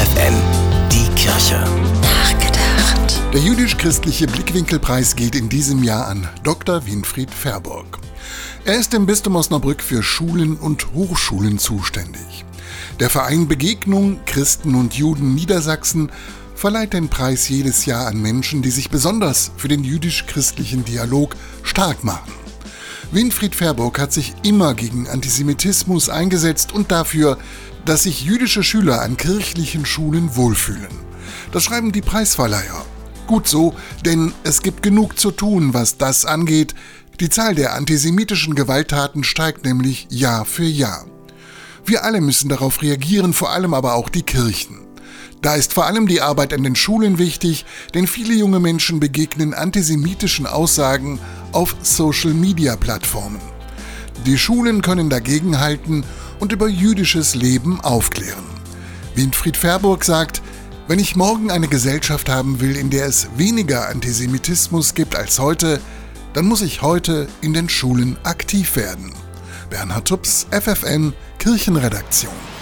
FFN, die Kirche. Nachgedacht. Der jüdisch-christliche Blickwinkelpreis geht in diesem Jahr an Dr. Winfried Verburg. Er ist im Bistum Osnabrück für Schulen und Hochschulen zuständig. Der Verein Begegnung Christen und Juden Niedersachsen verleiht den Preis jedes Jahr an Menschen, die sich besonders für den jüdisch-christlichen Dialog stark machen. Winfried Verburg hat sich immer gegen Antisemitismus eingesetzt und dafür, dass sich jüdische Schüler an kirchlichen Schulen wohlfühlen. Das schreiben die Preisverleiher. Gut so, denn es gibt genug zu tun, was das angeht. Die Zahl der antisemitischen Gewalttaten steigt nämlich Jahr für Jahr. Wir alle müssen darauf reagieren, vor allem aber auch die Kirchen. Da ist vor allem die Arbeit an den Schulen wichtig, denn viele junge Menschen begegnen antisemitischen Aussagen auf Social-Media-Plattformen. Die Schulen können dagegenhalten und über jüdisches Leben aufklären. Winfried Verburg sagt, wenn ich morgen eine Gesellschaft haben will, in der es weniger Antisemitismus gibt als heute, dann muss ich heute in den Schulen aktiv werden. Bernhard Tups, FFN, Kirchenredaktion.